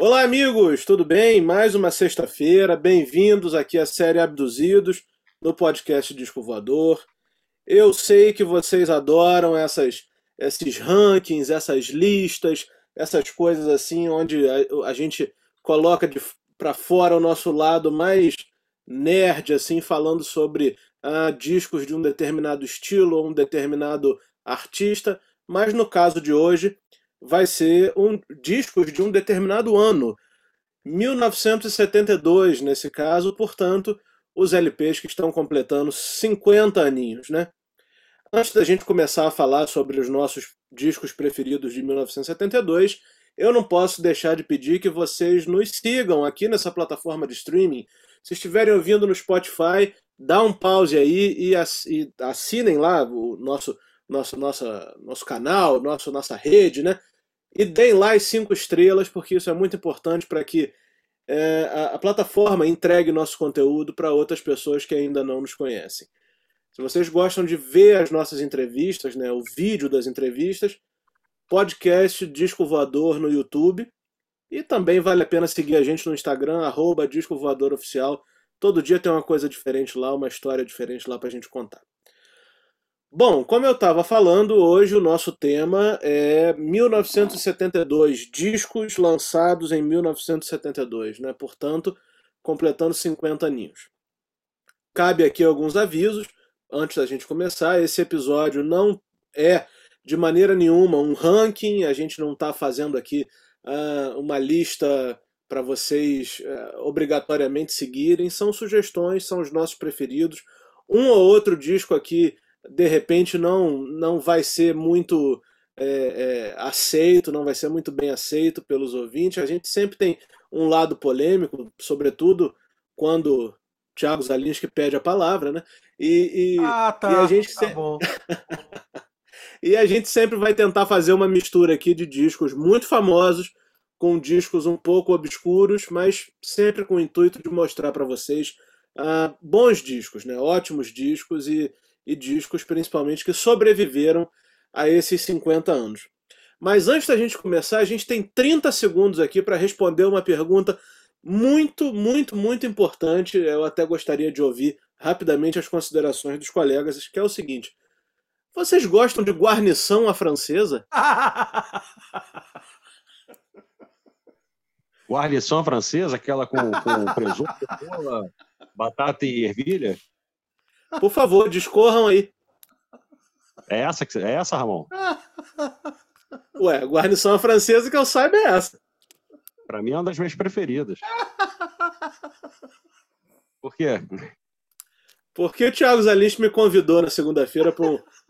Olá, amigos, tudo bem? Mais uma sexta-feira, bem-vindos aqui à série Abduzidos no podcast Disco Voador. Eu sei que vocês adoram essas, esses rankings, essas listas, essas coisas assim, onde a, a gente coloca para fora o nosso lado mais nerd, assim, falando sobre ah, discos de um determinado estilo ou um determinado artista. Mas no caso de hoje, vai ser um discos de um determinado ano. 1972, nesse caso, portanto, os LPs que estão completando 50 aninhos, né? Antes da gente começar a falar sobre os nossos discos preferidos de 1972, eu não posso deixar de pedir que vocês nos sigam aqui nessa plataforma de streaming. Se estiverem ouvindo no Spotify, dá um pause aí e assinem lá o nosso nosso, nossa, nosso canal, nosso, nossa rede, né? E deem lá as cinco estrelas, porque isso é muito importante para que é, a, a, plataforma entregue nosso conteúdo para outras pessoas que ainda não nos conhecem. Se vocês gostam de ver as nossas entrevistas, né, o vídeo das entrevistas, podcast Disco Voador no YouTube. E também vale a pena seguir a gente no Instagram, arroba Disco Voador Oficial. Todo dia tem uma coisa diferente lá, uma história diferente lá para a gente contar. Bom, como eu estava falando, hoje o nosso tema é 1972, discos lançados em 1972, né? portanto, completando 50 aninhos. Cabe aqui alguns avisos antes da gente começar. Esse episódio não é de maneira nenhuma um ranking, a gente não está fazendo aqui uh, uma lista para vocês uh, obrigatoriamente seguirem. São sugestões, são os nossos preferidos. Um ou outro disco aqui de repente não, não vai ser muito é, é, aceito, não vai ser muito bem aceito pelos ouvintes. A gente sempre tem um lado polêmico, sobretudo quando Thiago Zalinski pede a palavra, né? E, e, ah, tá, e a gente tá bom. e a gente sempre vai tentar fazer uma mistura aqui de discos muito famosos com discos um pouco obscuros, mas sempre com o intuito de mostrar para vocês uh, bons discos, né? Ótimos discos e e discos, principalmente, que sobreviveram a esses 50 anos. Mas antes da gente começar, a gente tem 30 segundos aqui para responder uma pergunta muito, muito, muito importante. Eu até gostaria de ouvir rapidamente as considerações dos colegas, que é o seguinte: vocês gostam de guarnição à francesa? guarnição francesa, aquela com, com presunto, batata e ervilha? Por favor, discorram aí. É essa, é essa Ramon? Ué, guarnição francesa que eu saiba é essa. Pra mim é uma das minhas preferidas. Por quê? Porque o Thiago Zalinski me convidou na segunda-feira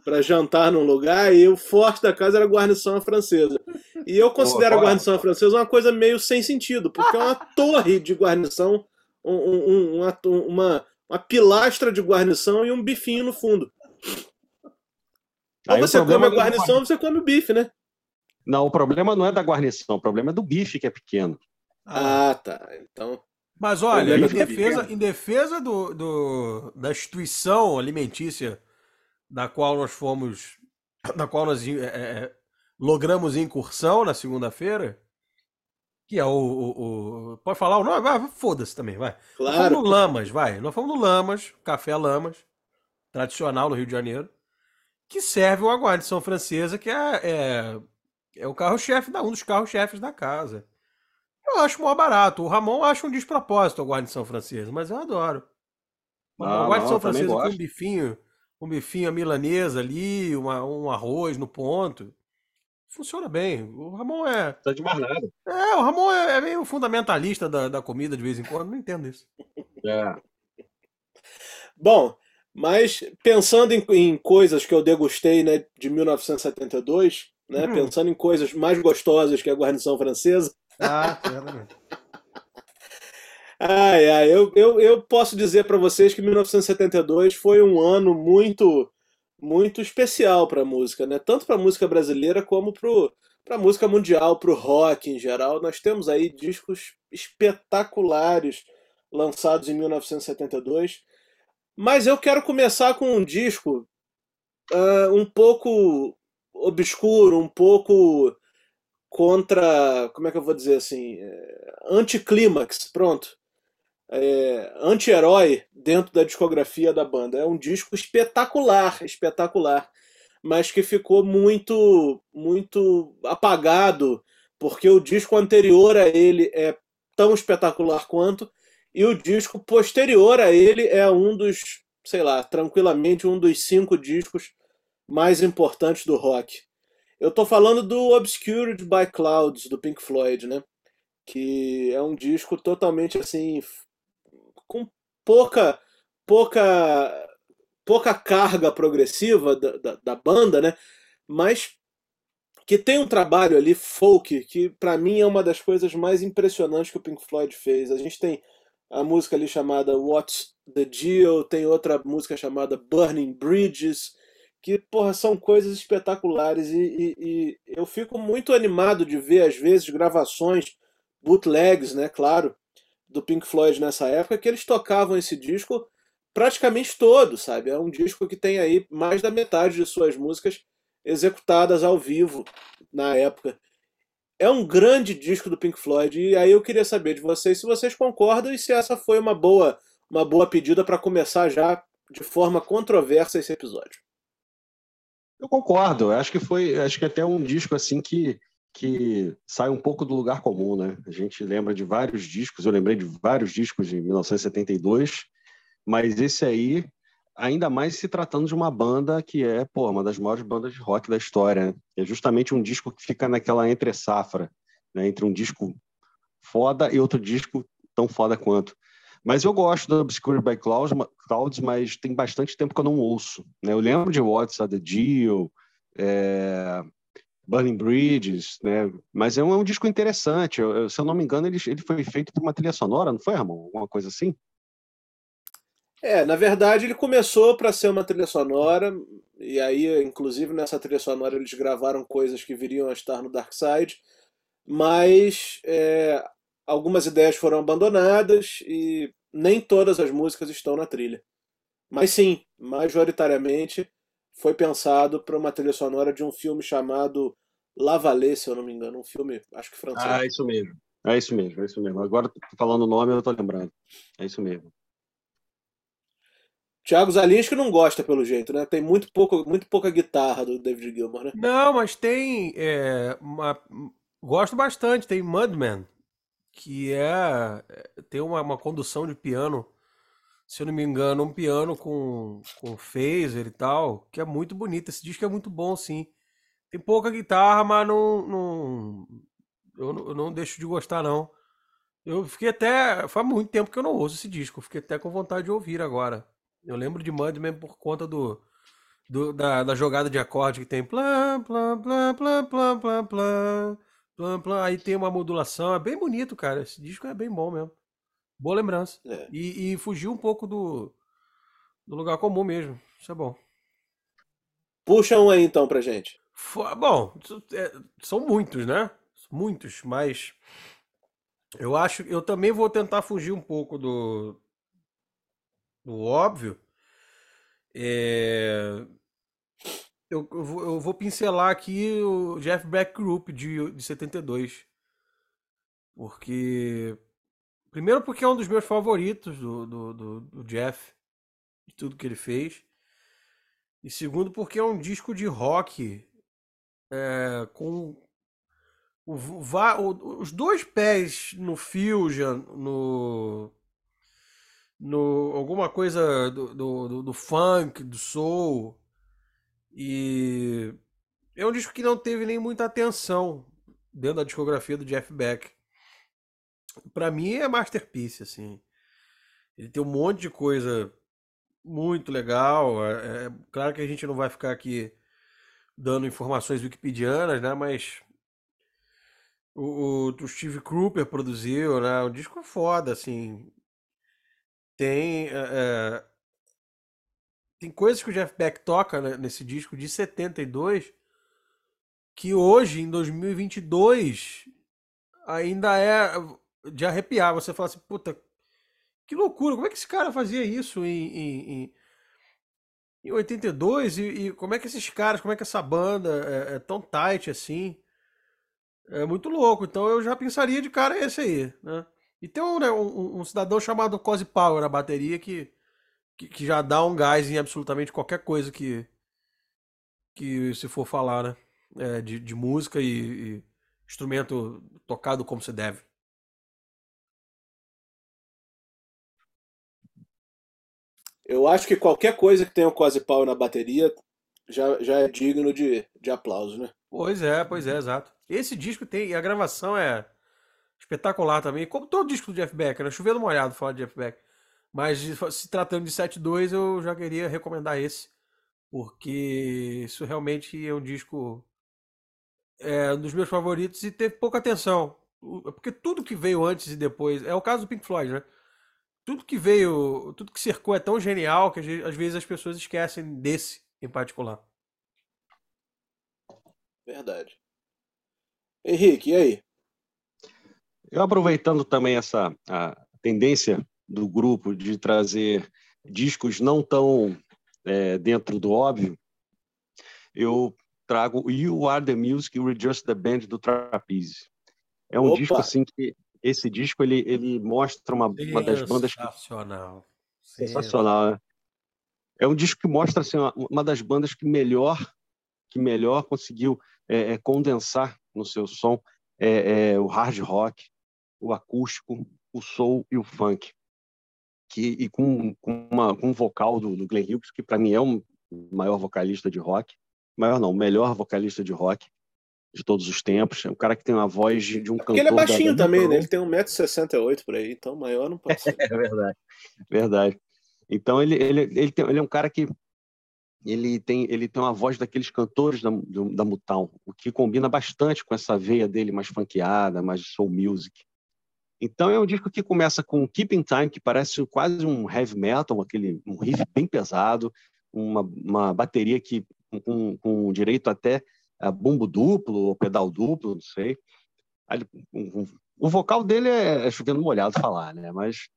para jantar num lugar e o forte da casa era a guarnição francesa. E eu considero a guarnição francesa uma coisa meio sem sentido, porque é uma torre de guarnição, um, um, uma, uma, uma pilastra de guarnição e um bifinho no fundo. Ou você come a guarnição ou você come o bife, né? Não, o problema não é da guarnição, o problema é do bife que é pequeno. Ah, tá. Então. Mas olha, em defesa, em defesa do, do, da instituição alimentícia da qual nós fomos, da qual nós é, é, logramos incursão na segunda-feira, que é o, o, o, Pode falar o nome? Vai, foda-se também, vai. Claro. Nós fomos no Lamas, vai. Nós fomos no Lamas, Café Lamas, tradicional no Rio de Janeiro, que serve uma guarnição francesa que é, é, é o carro-chefe, um dos carros-chefes da casa. Eu acho mó barato. O Ramon acha um despropósito a guarnição francesa, mas eu adoro. Ah, guarnição não, francesa com um bifinho, um bifinho milanesa ali, uma, um arroz no ponto funciona bem. O Ramon é. Tá de mais nada. É, o Ramon é, é meio fundamentalista da, da comida de vez em quando, não entendo isso. É. Bom, mas pensando em, em, coisas que eu degustei né, de 1972, né, hum. pensando em coisas mais gostosas que a guarnição francesa. Ah, certamente. ai, ai, eu, eu, eu posso dizer para vocês que 1972 foi um ano muito muito especial para a música, né? Tanto para a música brasileira como para a música mundial, para o rock em geral. Nós temos aí discos espetaculares lançados em 1972. Mas eu quero começar com um disco uh, um pouco obscuro, um pouco contra, como é que eu vou dizer assim, é, anticlímax, pronto. É, anti-herói dentro da discografia da banda. É um disco espetacular, espetacular, mas que ficou muito, muito apagado, porque o disco anterior a ele é tão espetacular quanto, e o disco posterior a ele é um dos, sei lá, tranquilamente um dos cinco discos mais importantes do rock. Eu tô falando do Obscured by Clouds, do Pink Floyd, né? Que é um disco totalmente assim. Com pouca. pouca. pouca carga progressiva da, da, da banda, né? Mas que tem um trabalho ali folk que para mim é uma das coisas mais impressionantes que o Pink Floyd fez. A gente tem a música ali chamada What's the Deal, tem outra música chamada Burning Bridges, que, porra, são coisas espetaculares e, e, e, eu fico muito animado de ver, às vezes, gravações, bootlegs, né, claro, do Pink Floyd nessa época, que eles tocavam esse disco praticamente todo, sabe? É um disco que tem aí mais da metade de suas músicas executadas ao vivo na época. É um grande disco do Pink Floyd e aí eu queria saber de vocês se vocês concordam e se essa foi uma boa, uma boa pedida para começar já de forma controversa esse episódio. Eu concordo. Acho que foi, acho que até um disco assim que que sai um pouco do lugar comum, né? A gente lembra de vários discos, eu lembrei de vários discos de 1972, mas esse aí, ainda mais se tratando de uma banda que é, pô, uma das maiores bandas de rock da história. Né? É justamente um disco que fica naquela entre safra, né? entre um disco foda e outro disco tão foda quanto. Mas eu gosto do Obscured by Clouds, Clouds, mas tem bastante tempo que eu não ouço. Né? Eu lembro de What's the Deal, é... Burning Bridges, né? mas é um, é um disco interessante. Eu, eu, se eu não me engano, ele, ele foi feito por uma trilha sonora, não foi, Ramon? Alguma coisa assim? É, na verdade ele começou para ser uma trilha sonora, e aí, inclusive, nessa trilha sonora eles gravaram coisas que viriam a estar no Dark Side, mas é, algumas ideias foram abandonadas e nem todas as músicas estão na trilha. Mas sim, majoritariamente foi pensado para uma trilha sonora de um filme chamado Lavalée, se eu não me engano, um filme, acho que francês. Ah, é isso mesmo. É isso mesmo, é isso mesmo. Agora falando o nome, eu tô lembrando. É isso mesmo. Thiago Zalinski não gosta, pelo jeito, né? Tem muito, pouco, muito pouca guitarra do David Gilmour, né? Não, mas tem. É, uma... Gosto bastante. Tem Mudman, que é, é tem uma, uma condução de piano, se eu não me engano, um piano com, com phaser e tal, que é muito bonito. Esse disco é muito bom, sim. Tem pouca guitarra, mas não, não eu, não, eu não deixo de gostar, não. Eu fiquei até. Faz muito tempo que eu não ouço esse disco. Fiquei até com vontade de ouvir agora. Eu lembro de Mudman por conta do, do da, da, jogada de acorde que tem. Plá, plá, plá, plá, plá, plá. Plan, plan, aí tem uma modulação, é bem bonito, cara. Esse disco é bem bom mesmo. Boa lembrança. É. E, e fugiu um pouco do, do lugar comum mesmo. Isso é bom. Puxa um aí então pra gente. Bom, é, são muitos, né? Muitos, mas eu acho eu também vou tentar fugir um pouco do, do óbvio. É, eu, eu, vou, eu vou pincelar aqui o Jeff Beck Group de, de 72. Porque. Primeiro, porque é um dos meus favoritos do, do, do, do Jeff, de tudo que ele fez. E segundo, porque é um disco de rock é, com o, o, os dois pés no fusion, no, no alguma coisa do, do, do, funk, do soul, e é um disco que não teve nem muita atenção dentro da discografia do Jeff Beck. Para mim é masterpiece, assim. Ele tem um monte de coisa muito legal. É, é, claro que a gente não vai ficar aqui dando informações wikipedianas, né? Mas o, o, Steve Cropper produziu, né? Um disco foda, assim. Tem é, é tem coisas que o Jeff Beck toca né, nesse disco de 72 que hoje, em 2022, ainda é de arrepiar. Você fala assim, puta, que loucura, como é que esse cara fazia isso em, em, em, em 82? E, e como é que esses caras, como é que essa banda é, é tão tight assim? É muito louco. Então eu já pensaria de cara esse aí, né? E tem um, né, um, um cidadão chamado Cozy Power na bateria que, que, que, já dá um gás em absolutamente qualquer coisa que, que se for falar, né? É, de, de música e, e instrumento tocado como se deve. Eu acho que qualquer coisa que tenha o Quasi Power na bateria já, já é digno de, de aplauso, né? Pois é, pois é, exato. Esse disco tem, e a gravação é espetacular também, como todo disco do Jeff Beck, né? Chovendo molhado falar de Jeff Beck. Mas se tratando de 7.2, eu já queria recomendar esse, porque isso realmente é um disco é, um dos meus favoritos e teve pouca atenção. Porque tudo que veio antes e depois, é o caso do Pink Floyd, né? Tudo que veio, tudo que cercou é tão genial que às vezes as pessoas esquecem desse em particular. Verdade. Henrique, e aí? Eu aproveitando também essa a tendência do grupo de trazer discos não tão é, dentro do óbvio, eu trago You Are the Music, We're Just the Band do Trapeze. É um Opa. disco assim que esse disco ele, ele mostra uma, uma das bandas sensacional, sensacional, né? É um disco que mostra assim, uma, uma das bandas que melhor que melhor conseguiu é, é, condensar no seu som é, é, o hard rock, o acústico, o soul e o funk. Que, e com, com, uma, com um vocal do, do Glenn Hughes, que para mim é o maior vocalista de rock, maior não, o melhor vocalista de rock de todos os tempos. É um cara que tem uma voz de, de um cantor. Porque ele é baixinho também, né? Ele tem 1,68m por aí, então maior não pode ser. é verdade, verdade. Então ele, ele, ele, tem, ele é um cara que ele tem, ele tem uma voz daqueles cantores da, do, da Mutal, o que combina bastante com essa veia dele mais funkeada, mais soul music. Então é um disco que começa com Keeping Time, que parece quase um heavy metal, aquele um riff bem pesado, uma, uma bateria que com, com direito até a bumbo duplo ou pedal duplo, não sei. O vocal dele é, é chovendo molhado falar, né? Mas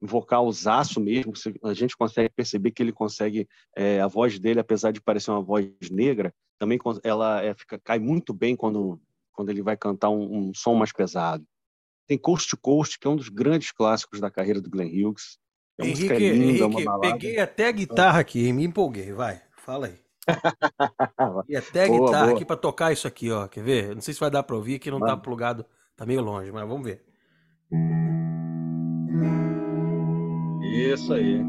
vocalzaço mesmo, a gente consegue perceber que ele consegue, é, a voz dele, apesar de parecer uma voz negra, também ela é, fica, cai muito bem quando, quando ele vai cantar um, um, som mais pesado. Tem Coast to Coast, que é um dos grandes clássicos da carreira do Glenn Hughes. É Henrique, linda, Henrique peguei até a guitarra aqui, me empolguei, vai, fala aí. e até a boa, guitarra boa. aqui para tocar isso aqui, ó, quer ver? Não sei se vai dar para ouvir, que não Mano. tá plugado, tá meio longe, mas vamos ver. Isso aí.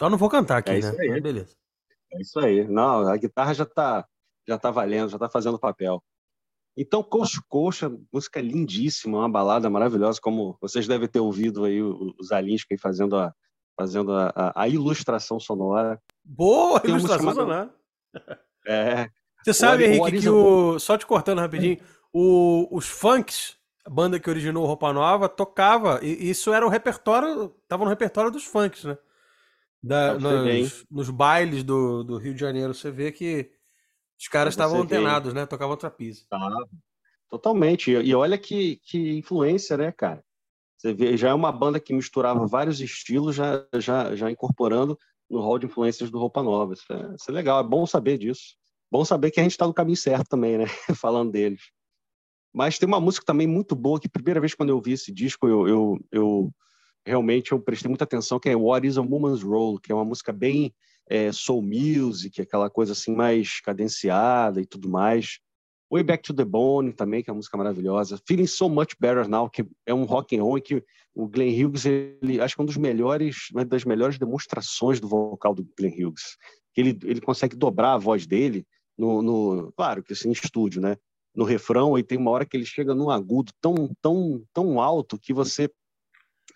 Só não vou cantar aqui, é né? Aí. Mas beleza. É isso aí. Não, a guitarra já tá, já tá valendo, já tá fazendo papel. Então, Coxa Coxa, música lindíssima, uma balada maravilhosa, como vocês devem ter ouvido aí os Alinsky fazendo a, fazendo a, a, a ilustração sonora. Boa Tem ilustração sonora. É. Você sabe, o, Henrique, o que o. Só te cortando rapidinho, o, os funks, a banda que originou Roupa Nova, tocava, e isso era o repertório, tava no repertório dos funks, né? Da, nos, nos, bailes do, do Rio de Janeiro, você vê que os caras estavam antenados, né? Tocavam trapeze. Tá. Totalmente. E olha que, que influência, né, cara? Você vê, já é uma banda que misturava vários estilos, já, já, já incorporando no hall de influências do Roupa Nova. Isso é, isso é legal, é bom saber disso. Bom saber que a gente está no caminho certo também, né? Falando deles. Mas tem uma música também muito boa, que primeira vez quando eu vi esse disco, eu, eu, eu realmente eu prestei muita atenção, que é What is a Woman's Role, que é uma música bem é, soul music, aquela coisa assim mais cadenciada e tudo mais. Way Back to the Bone também, que é uma música maravilhosa. Feeling So Much Better Now, que é um rock and roll que o Glenn Hughes, ele acho que é um dos melhores, uma das melhores demonstrações do vocal do Glenn Hughes. Ele, ele consegue dobrar a voz dele no, no claro que assim, em estúdio, né? No refrão, e tem uma hora que ele chega num agudo tão, tão, tão alto que você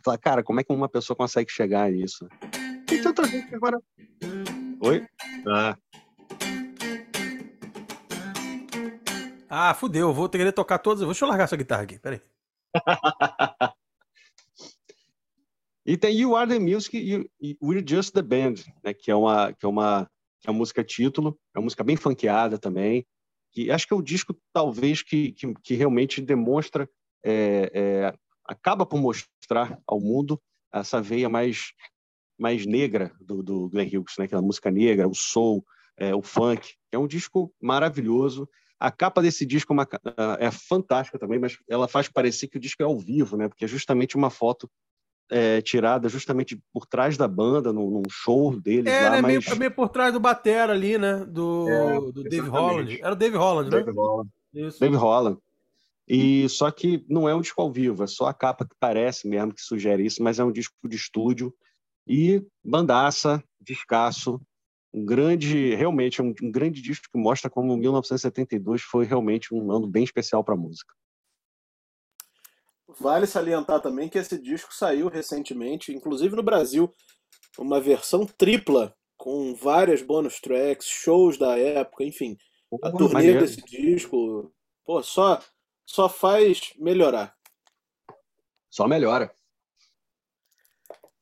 fala, cara, como é que uma pessoa consegue chegar nisso? Tem tanta gente que agora Oi? Ah. Ah, fudeu, vou ter que tocar todas. Deixa eu largar essa guitarra aqui, peraí. e tem You Are the Music e We're Just the Band, né, que é uma que é uma que é uma música título, é uma música bem funkeada também, que acho que é o disco talvez que, que, que realmente demonstra, é, é, acaba por mostrar ao mundo essa veia mais mais negra do, do Glenn Hughes, né? Aquela música negra, o soul, é, o funk. É um disco maravilhoso. A capa desse disco é, uma, é, fantástica também, mas ela faz parecer que o disco é ao vivo, né? Porque é justamente uma foto é, tirada justamente por trás da banda, num, num show deles é, lá. Né, mas... meio, meio por trás do Batera ali, né? Do, é, do Dave Holland. Era o Dave Holland, Dave né? Holland. Isso. Dave Holland. E só que não é um disco ao vivo, é só a capa que parece mesmo que sugere isso, mas é um disco de estúdio e bandaça, descasso, um grande, realmente um, um grande disco que mostra como 1972 foi realmente um ano bem especial para a música. Vale salientar também que esse disco saiu recentemente, inclusive no Brasil, uma versão tripla, com várias bonus tracks, shows da época, enfim. a turnê maneiro. desse disco, pô, só, só faz melhorar. Só melhora.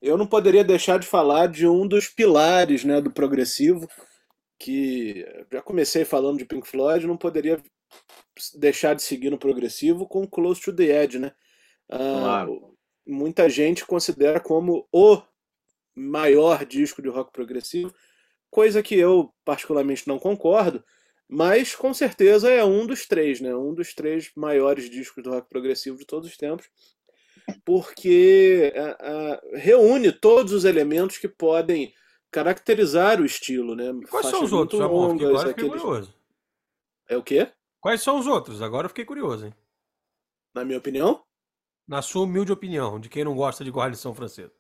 Eu não poderia deixar de falar de um dos pilares né, do progressivo, que já comecei falando de Pink Floyd, não poderia deixar de seguir no progressivo com Close to the Edge, né? Claro. muita gente considera como o maior disco de rock progressivo, coisa que eu particularmente não concordo, mas com certeza é um dos três, né? Um dos três maiores discos do rock progressivo de todos os tempos, porque reúne todos os elementos que podem caracterizar o estilo, né? Quais são os outros, longas, Agora fiquei aqueles... curioso. É o quê? Quais são os outros? Agora eu fiquei curioso, hein? Na minha opinião? Na sua humilde opinião, de quem não gosta de guarnição francesa.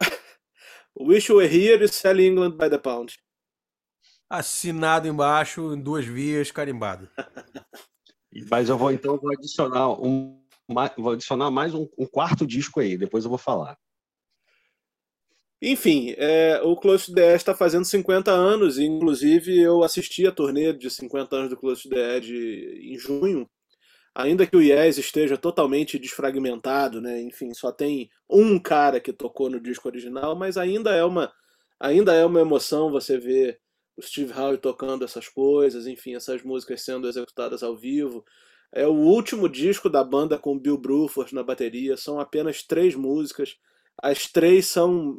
Wish You Were Here e Sell England by the Pound. Assinado embaixo, em duas vias, carimbado. Mas eu vou então vou adicionar um, vou adicionar mais um, um quarto disco aí, depois eu vou falar. Enfim, é, o Close to the Edge está fazendo 50 anos, e inclusive eu assisti a turnê de 50 anos do Close to the Edge em junho, ainda que o Yes esteja totalmente desfragmentado, né? Enfim, só tem um cara que tocou no disco original, mas ainda é uma ainda é uma emoção você ver o Steve Howe tocando essas coisas, enfim, essas músicas sendo executadas ao vivo. É o último disco da banda com Bill Bruford na bateria, são apenas três músicas. As três são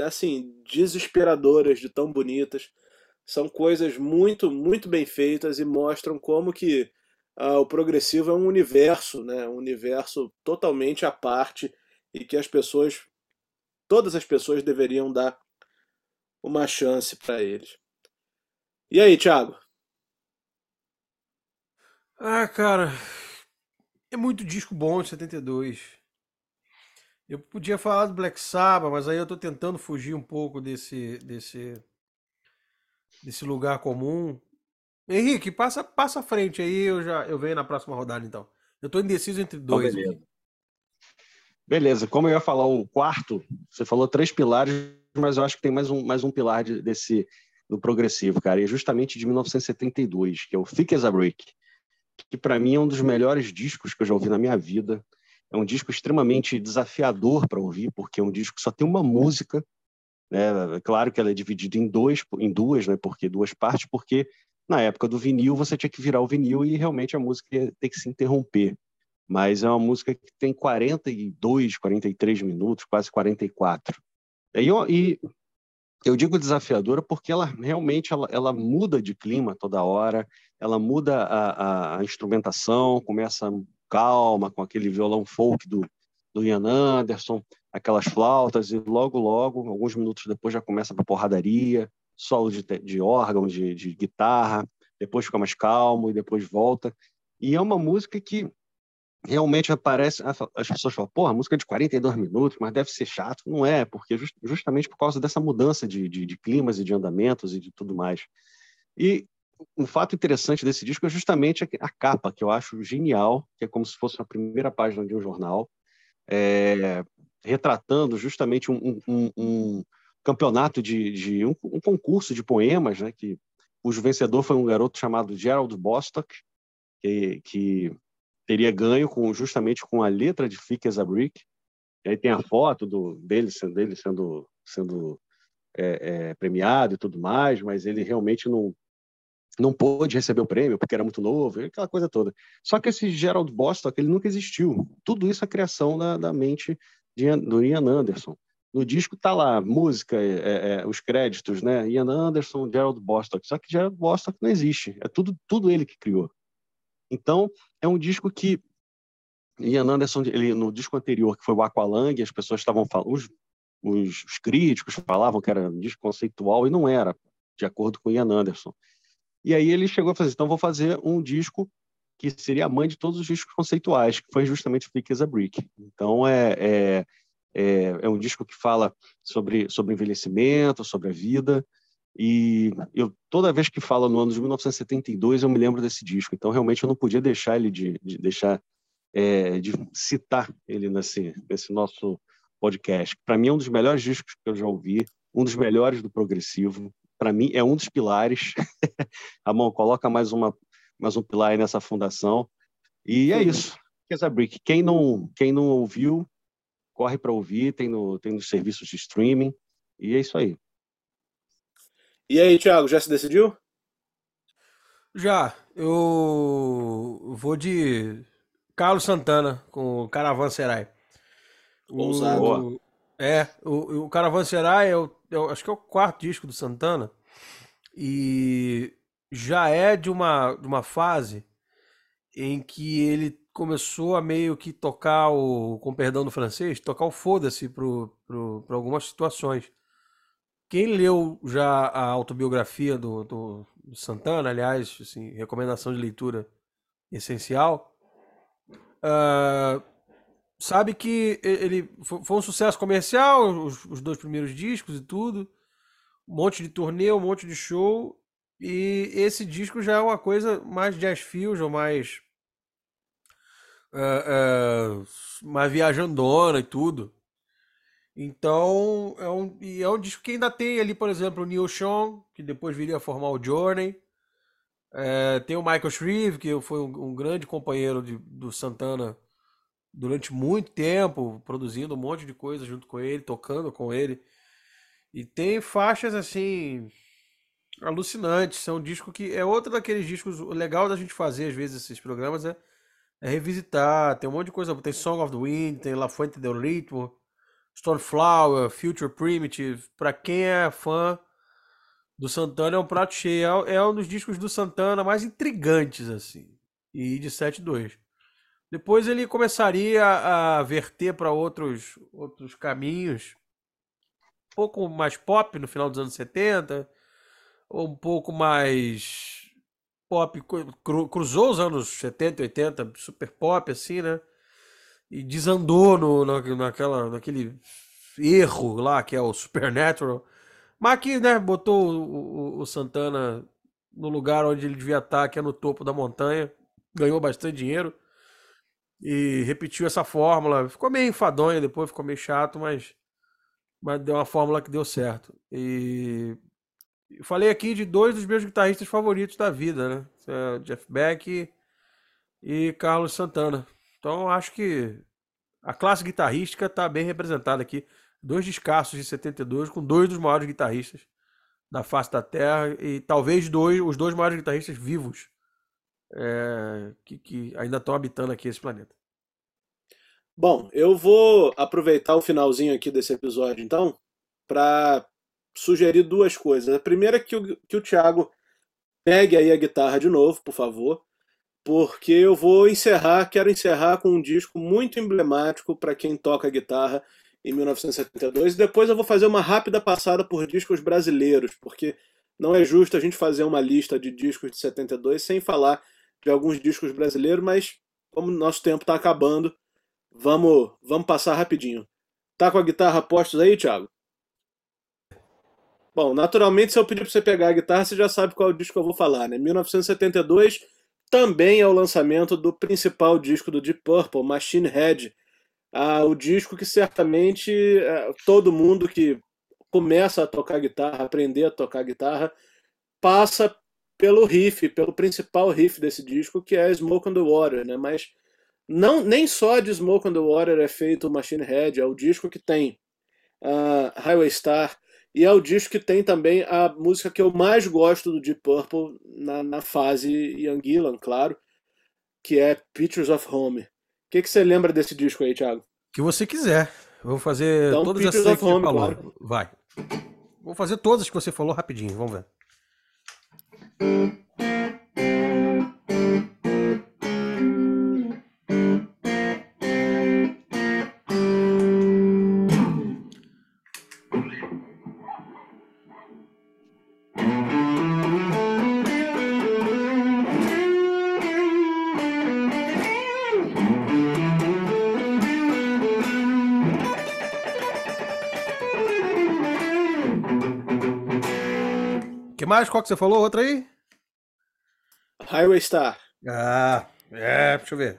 assim desesperadoras de tão bonitas. São coisas muito muito bem feitas e mostram como que ah, o progressivo é um universo, né? um universo totalmente à parte e que as pessoas, todas as pessoas deveriam dar uma chance para eles. E aí, Thiago? Ah, cara, é muito disco bom de 72. Eu podia falar do Black Sabbath, mas aí eu tô tentando fugir um pouco desse desse desse lugar comum. Henrique, passa, passa à frente aí, eu já eu venho na próxima rodada então. Eu tô indeciso entre então, dois. beleza. beleza, como eu ia falar o quarto, você falou três pilares, mas eu acho que tem mais um, mais um pilar de, desse do progressivo, cara, e é justamente de 1972, que é o Thick as a Brick, que para mim é um dos melhores discos que eu já ouvi na minha vida. É um disco extremamente desafiador para ouvir, porque é um disco que só tem uma música, né? Claro que ela é dividida em dois, em duas, né? Porque duas partes, porque na época do vinil, você tinha que virar o vinil e realmente a música ter que se interromper. Mas é uma música que tem 42, 43 minutos, quase 44. E e eu digo desafiadora porque ela realmente ela, ela muda de clima toda hora, ela muda a, a, a, instrumentação, começa calma, com aquele violão folk do, do Ian Anderson, aquelas flautas, e logo, logo, alguns minutos depois já começa a porradaria, solo de, de órgão, de, de guitarra, depois fica mais calmo e depois volta. E é uma música que realmente aparece. As pessoas falam, pô, a música é de 42 minutos, mas deve ser chato. Não é, porque justamente por causa dessa mudança de, de, de climas e de andamentos e de tudo mais. E um fato interessante desse disco é justamente a capa, que eu acho genial, que é como se fosse a primeira página de um jornal, é, retratando justamente um, um, um, campeonato de, de um, um, concurso de poemas, né, que cujo vencedor foi um garoto chamado Gerald Bostock, que, que teria ganho com justamente com a letra de Thick as a Brick. E aí tem a foto do, dele, dele sendo, sendo é, é, premiado e tudo mais, mas ele realmente não, não pôde receber o prêmio porque era muito novo, aquela coisa toda. Só que esse Gerald Bostock, ele nunca existiu. Tudo isso é criação da, da mente de, do Ian Anderson. No disco tá lá, música, é, é, os créditos, né? Ian Anderson, Gerald Bostock. Só que Gerald Bostock não existe. É tudo, tudo ele que criou. Então, é um disco que Ian Anderson, ele, no disco anterior, que foi o Aqualung, as pessoas estavam falando, os, os, os, críticos falavam que era um disco conceitual e não era, de acordo com Ian Anderson. E aí ele chegou a fazer, então vou fazer um disco que seria a mãe de todos os discos conceituais, que foi justamente Flick as a Brick. Então é, é, é, é, um disco que fala sobre, sobre envelhecimento, sobre a vida, e eu toda vez que falo no ano de 1972 eu me lembro desse disco. Então realmente eu não podia deixar ele de, de deixar é, de citar ele nesse, nesse nosso podcast. Para mim é um dos melhores discos que eu já ouvi, um dos melhores do progressivo para mim, é um dos pilares. Ramon, coloca mais, uma, mais um pilar aí nessa fundação. E é isso. Brick. Quem não, quem não ouviu, corre para ouvir, tem, no, tem nos serviços de streaming. E é isso aí. E aí, Thiago, já se decidiu? Já. Eu vou de Carlos Santana com Caravanserai. Ousado. O... É, o, o Caravanserai é o eu acho que é o quarto disco do Santana. E já é de uma, de uma fase em que ele começou a meio que tocar o, com perdão do francês, tocar o foda-se para algumas situações. Quem leu já a autobiografia do, do, Santana, aliás, assim, recomendação de leitura essencial, uh, sabe que ele foi um sucesso comercial, os, os, dois primeiros discos e tudo. Um monte de turnê, um monte de show. E esse disco já é uma coisa mais jazz fusion, mais. Uh, uh, mais viajandona e tudo. Então, é um, e é um disco que ainda tem ali, por exemplo, o Neil Sean, que depois viria a formar o Journey. É, tem o Michael Shreve, que foi um, um grande companheiro de, do Santana durante muito tempo, produzindo um monte de coisa junto com ele, tocando com ele. E tem faixas assim alucinantes. São um disco que é outro daqueles discos o legal da gente fazer às vezes esses programas é, é revisitar. Tem um monte de coisa, tem Song of the Wind, tem La Fuente del Ritmo, Stoneflower, Future Primitive. Para quem é fã do Santana é um prato cheio. É, é um dos discos do Santana mais intrigantes assim. E de 7-2. Depois ele começaria a verter para outros, outros caminhos, um pouco mais pop no final dos anos 70, ou um pouco mais pop, cru, cruzou os anos 70 e 80, super pop assim, né? E desandou no, na, naquela, naquele erro lá que é o Supernatural. Mas que, né, botou o, o, o Santana no lugar onde ele devia estar, que é no topo da montanha. Ganhou bastante dinheiro e repetiu essa fórmula. Ficou meio enfadonha depois, ficou meio chato, mas, mas deu uma fórmula que deu certo. E eu falei aqui de dois dos meus guitarristas favoritos da vida, né? É Jeff Beck e Carlos Santana. Então acho que a classe guitarrística está bem representada aqui. Dois descassos de 72 com dois dos maiores guitarristas da face da Terra e talvez dois, os dois maiores guitarristas vivos é, que, que ainda estão habitando aqui esse planeta. Bom, eu vou aproveitar o finalzinho aqui desse episódio, então, para sugerir duas coisas. A primeira é que o, que o Thiago pegue aí a guitarra de novo, por favor, porque eu vou encerrar, quero encerrar com um disco muito emblemático para quem toca guitarra em 1972, e depois eu vou fazer uma rápida passada por discos brasileiros, porque não é justo a gente fazer uma lista de discos de 72 sem falar de alguns discos brasileiros, mas como nosso tempo está acabando, vamos, vamos passar rapidinho. Tá com a guitarra postos aí, Thiago? Bom, naturalmente, se eu pedir para você pegar a guitarra, você já sabe qual disco eu vou falar, né? 1972 também é o lançamento do principal disco do Deep Purple, Machine Head. Ah, o disco que certamente é, todo mundo que começa a tocar guitarra, aprender a tocar guitarra, passa pelo riff, pelo principal riff desse disco, que é Smoke on the Water, né? Mas não, nem só de Smoke on the Water é feito o Machine Head, é o disco que tem uh, Highway Star, E é o disco que tem também a música que eu mais gosto do Deep Purple na, na fase Young Gillan, claro, que é Pictures of Home. O que, que você lembra desse disco aí, Thiago? Que você quiser. Eu vou fazer então, todas Pictures essas que você falou. Claro. Vai. Vou fazer todas que você falou rapidinho, vamos ver. Mais? Qual que você falou? Outra aí? Highway Star. Ah, é, deixa eu ver.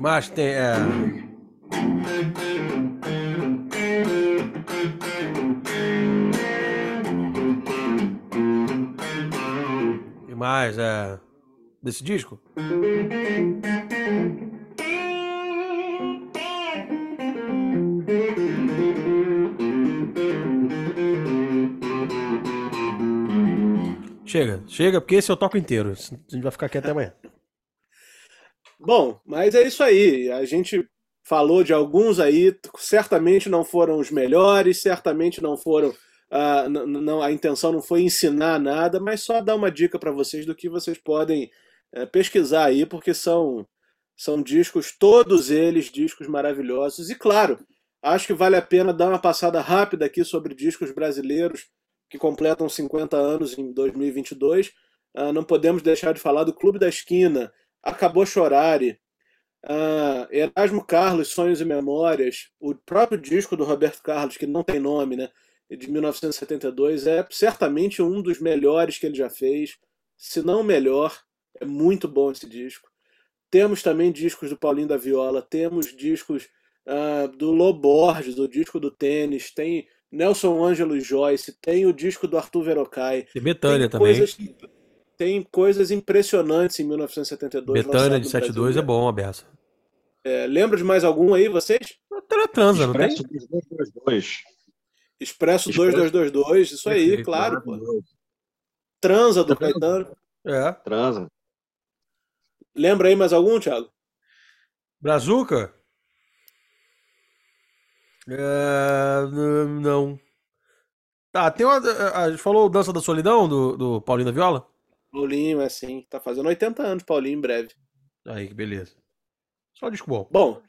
Mais tem. É... que mais? É... Desse disco? Chega, chega, porque esse eu toco inteiro. A gente vai ficar aqui até amanhã. Bom, mas é isso aí. A gente falou de alguns aí, certamente não foram os melhores, certamente não foram. Uh, não, a intenção não foi ensinar nada, mas só dar uma dica para vocês do que vocês podem uh, pesquisar aí, porque são, são discos, todos eles discos maravilhosos. E claro, acho que vale a pena dar uma passada rápida aqui sobre discos brasileiros que completam 50 anos em 2022. Uh, ah, não podemos deixar de falar do Clube da Esquina, Acabou Chorare, uh, Erasmo Carlos, Sonhos e Memórias, o próprio disco do Roberto Carlos, que não tem nome, né, de 1972, é certamente um dos melhores que ele já fez, se não o melhor. É muito bom esse disco. Temos também discos do Paulinho da Viola, temos discos uh, do Loborges, o disco do tênis, tem Nelson Ângelo e Joyce, tem o disco do Arthur Verocai. E Betânia também. Coisas tem coisas impressionantes em 1972. Betânia de 72 é bom, a beça. É, lembra de mais algum aí, vocês? Transa, não tem? Expresso 2222. Expresso 2222, isso aí, claro. Pô. Transa do Caetano. É. Transa. Lembra aí mais algum, Thiago? Brazuca? É, não. Tá, tem uma. A gente falou Dança da Solidão do, do Paulinho da Viola? Paulinho, é assim, tá fazendo 80 anos, Paulinho, em breve. Aí, que beleza. Só disco bom. Bom,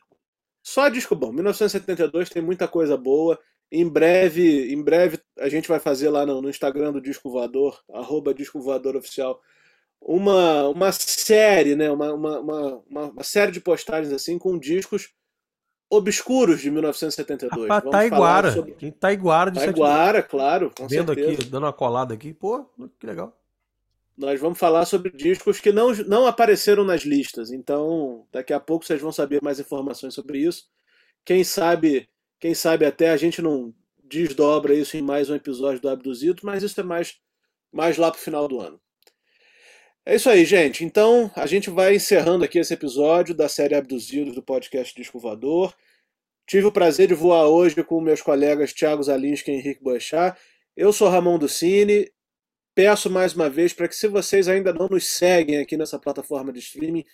só disco bom. 1972 tem muita coisa boa. Em breve, em breve a gente vai fazer lá no, no Instagram do Disco Voador, arroba Disco Voador Oficial, uma, uma série, né? Uma, uma, uma, uma série de postagens assim com discos obscuros de 1972. Rapaz, Vamos Taiguara. Sobre... Taiguara de Taiguara, claro. Com Vendo certeza. aqui, dando uma colada aqui. Pô, que legal nós vamos falar sobre discos que não, não apareceram nas listas. Então, daqui a pouco vocês vão saber mais informações sobre isso. Quem sabe, quem sabe até a gente não desdobra isso em mais um episódio do Abduzido, mas isso é mais, mais lá para o final do ano. É isso aí, gente. Então, a gente vai encerrando aqui esse episódio da série Abduzidos do podcast Disco Voador. Tive o prazer de voar hoje com meus colegas Thiago Zalinski e Henrique Boechat. Eu sou Ramon Ducini peço mais uma vez para que, se vocês ainda não nos seguem aqui nessa plataforma de streaming,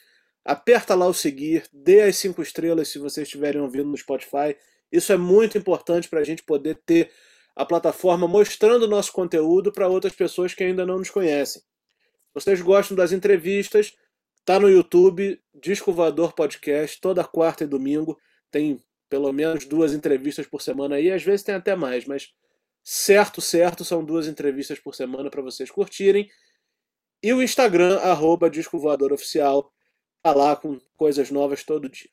aperta lá o seguir, dê as cinco estrelas se vocês estiverem ouvindo no Spotify. Isso é muito importante para a gente poder ter a plataforma mostrando o nosso conteúdo para outras pessoas que ainda não nos conhecem. Vocês gostam das entrevistas, tá no YouTube, Disco Voador Podcast, toda quarta e domingo. Tem pelo menos duas entrevistas por semana aí, às vezes tem até mais, mas Certo, certo, são duas entrevistas por semana para vocês curtirem. E o Instagram, arroba Disco Voador Oficial, tá lá com coisas novas todo dia.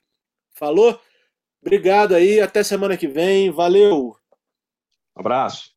Falou? Obrigado aí, até semana que vem. Valeu! abraço.